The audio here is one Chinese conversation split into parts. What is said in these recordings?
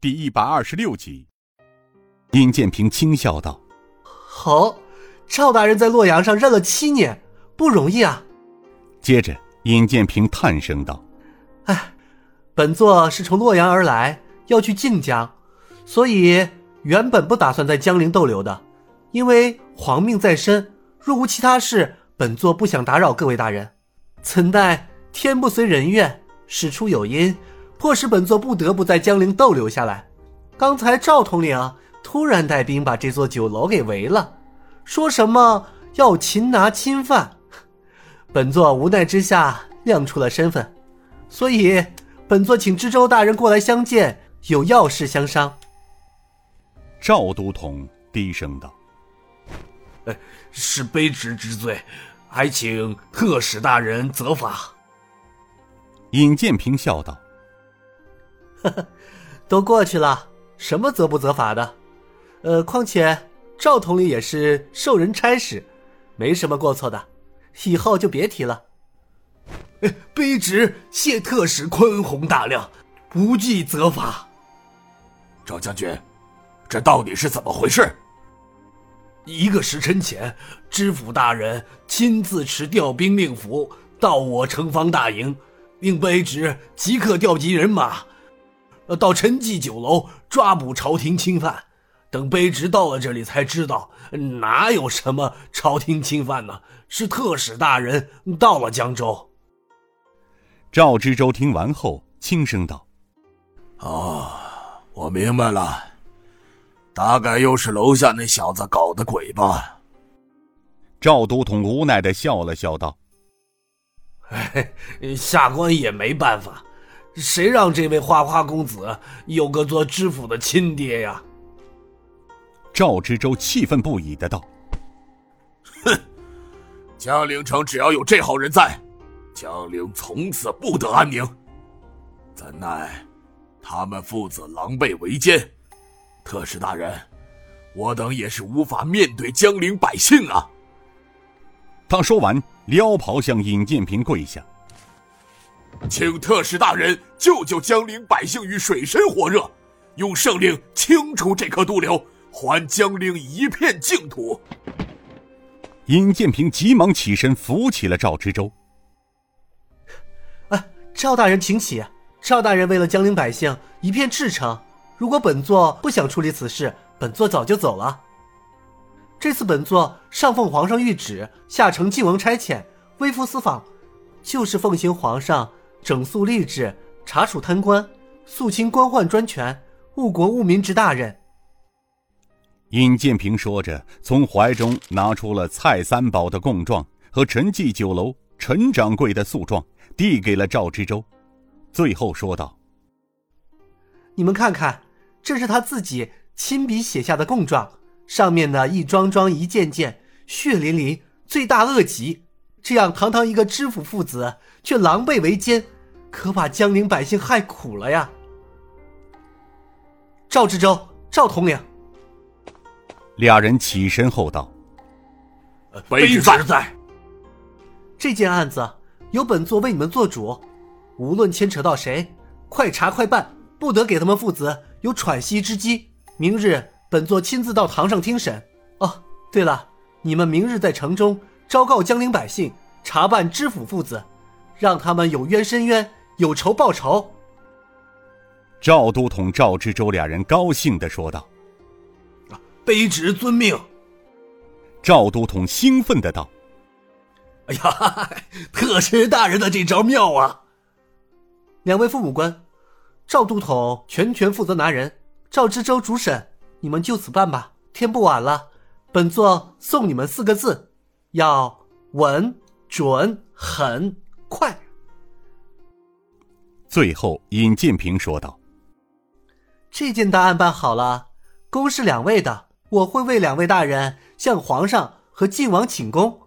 第一百二十六集。尹建平轻笑道：“好，赵大人在洛阳上任了七年，不容易啊。”接着，尹建平叹声道：“哎，本座是从洛阳而来，要去晋江，所以原本不打算在江陵逗留的。因为皇命在身，若无其他事，本座不想打扰各位大人。怎奈天不随人愿，事出有因。”迫使本座不得不在江陵逗留下来。刚才赵统领突然带兵把这座酒楼给围了，说什么要擒拿侵犯，本座无奈之下亮出了身份，所以本座请知州大人过来相见，有要事相商。赵都统低声道：“是卑职之罪，还请特使大人责罚。”尹建平笑道。呵呵，都过去了，什么责不责罚的？呃，况且赵统领也是受人差使，没什么过错的，以后就别提了。卑职谢特使宽宏大量，不计责罚。赵将军，这到底是怎么回事？一个时辰前，知府大人亲自持调兵令符到我城防大营，令卑职即刻调集人马。到陈记酒楼抓捕朝廷钦犯，等卑职到了这里才知道，哪有什么朝廷钦犯呢？是特使大人到了江州。赵知州听完后轻声道：“哦，我明白了，大概又是楼下那小子搞的鬼吧。”赵都统无奈的笑了笑道：“哎，下官也没办法。”谁让这位花花公子有个做知府的亲爹呀？赵知州气愤不已的道：“哼，江陵城只要有这号人在，江陵从此不得安宁。怎奈他们父子狼狈为奸，特使大人，我等也是无法面对江陵百姓啊！”他说完，撩袍向尹建平跪下。请特使大人救救江陵百姓于水深火热，用圣令清除这颗毒瘤，还江陵一片净土。尹建平急忙起身扶起了赵知州。啊，赵大人请起。赵大人为了江陵百姓一片赤诚，如果本座不想处理此事，本座早就走了。这次本座上奉皇上谕旨，下承晋王差遣，微服私访，就是奉行皇上。整肃吏治，查处贪官，肃清官宦专权，误国误民之大任。尹建平说着，从怀中拿出了蔡三宝的供状和陈记酒楼陈掌柜的诉状，递给了赵知州，最后说道：“你们看看，这是他自己亲笔写下的供状，上面呢一桩桩、一件件，血淋淋，罪大恶极。这样堂堂一个知府父子，却狼狈为奸。”可把江陵百姓害苦了呀！赵知州、赵统领，俩人起身后道：“卑职在。这件案子由本座为你们做主，无论牵扯到谁，快查快办，不得给他们父子有喘息之机。明日本座亲自到堂上听审。哦，对了，你们明日在城中昭告江陵百姓，查办知府父子，让他们有冤申冤。”有仇报仇。赵都统、赵知州俩人高兴的说道：“卑职遵命。”赵都统兴奋的道：“哎呀，特使大人的这招妙啊！”两位父母官，赵都统全权负责拿人，赵知州主审，你们就此办吧。天不晚了，本座送你们四个字：要稳、准、狠、快。最后，尹建平说道：“这件大案办好了，公是两位的，我会为两位大人向皇上和晋王请功。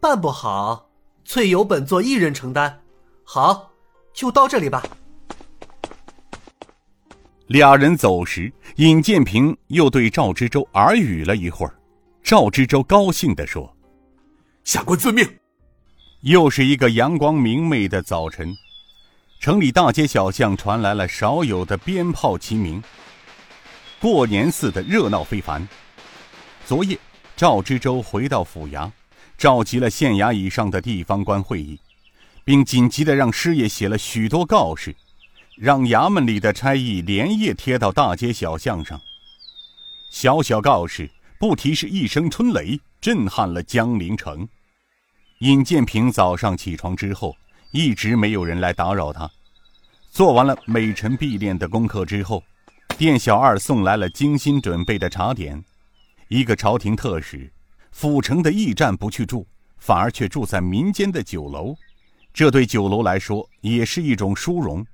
办不好，粹由本座一人承担。好，就到这里吧。”俩人走时，尹建平又对赵知州耳语了一会儿。赵知州高兴地说：“下官遵命。”又是一个阳光明媚的早晨。城里大街小巷传来了少有的鞭炮齐鸣，过年似的热闹非凡。昨夜，赵知州回到府衙，召集了县衙以上的地方官会议，并紧急的让师爷写了许多告示，让衙门里的差役连夜贴到大街小巷上。小小告示，不提示一声春雷，震撼了江陵城。尹建平早上起床之后。一直没有人来打扰他。做完了美晨必练的功课之后，店小二送来了精心准备的茶点。一个朝廷特使，府城的驿站不去住，反而却住在民间的酒楼，这对酒楼来说也是一种殊荣。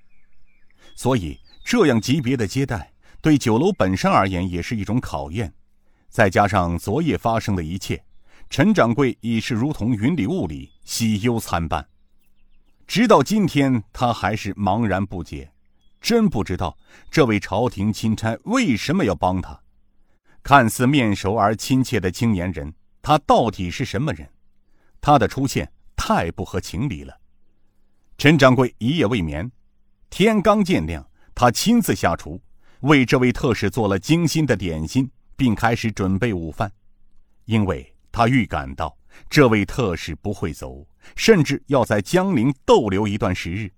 所以，这样级别的接待，对酒楼本身而言也是一种考验。再加上昨夜发生的一切，陈掌柜已是如同云里雾里，喜忧参半。直到今天，他还是茫然不解，真不知道这位朝廷钦差为什么要帮他。看似面熟而亲切的青年人，他到底是什么人？他的出现太不合情理了。陈掌柜一夜未眠，天刚渐亮，他亲自下厨，为这位特使做了精心的点心，并开始准备午饭，因为他预感到这位特使不会走。甚至要在江陵逗留一段时日。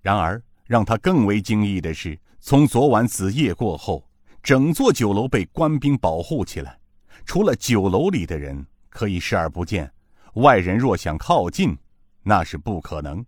然而，让他更为惊异的是，从昨晚子夜过后，整座酒楼被官兵保护起来，除了酒楼里的人可以视而不见，外人若想靠近，那是不可能。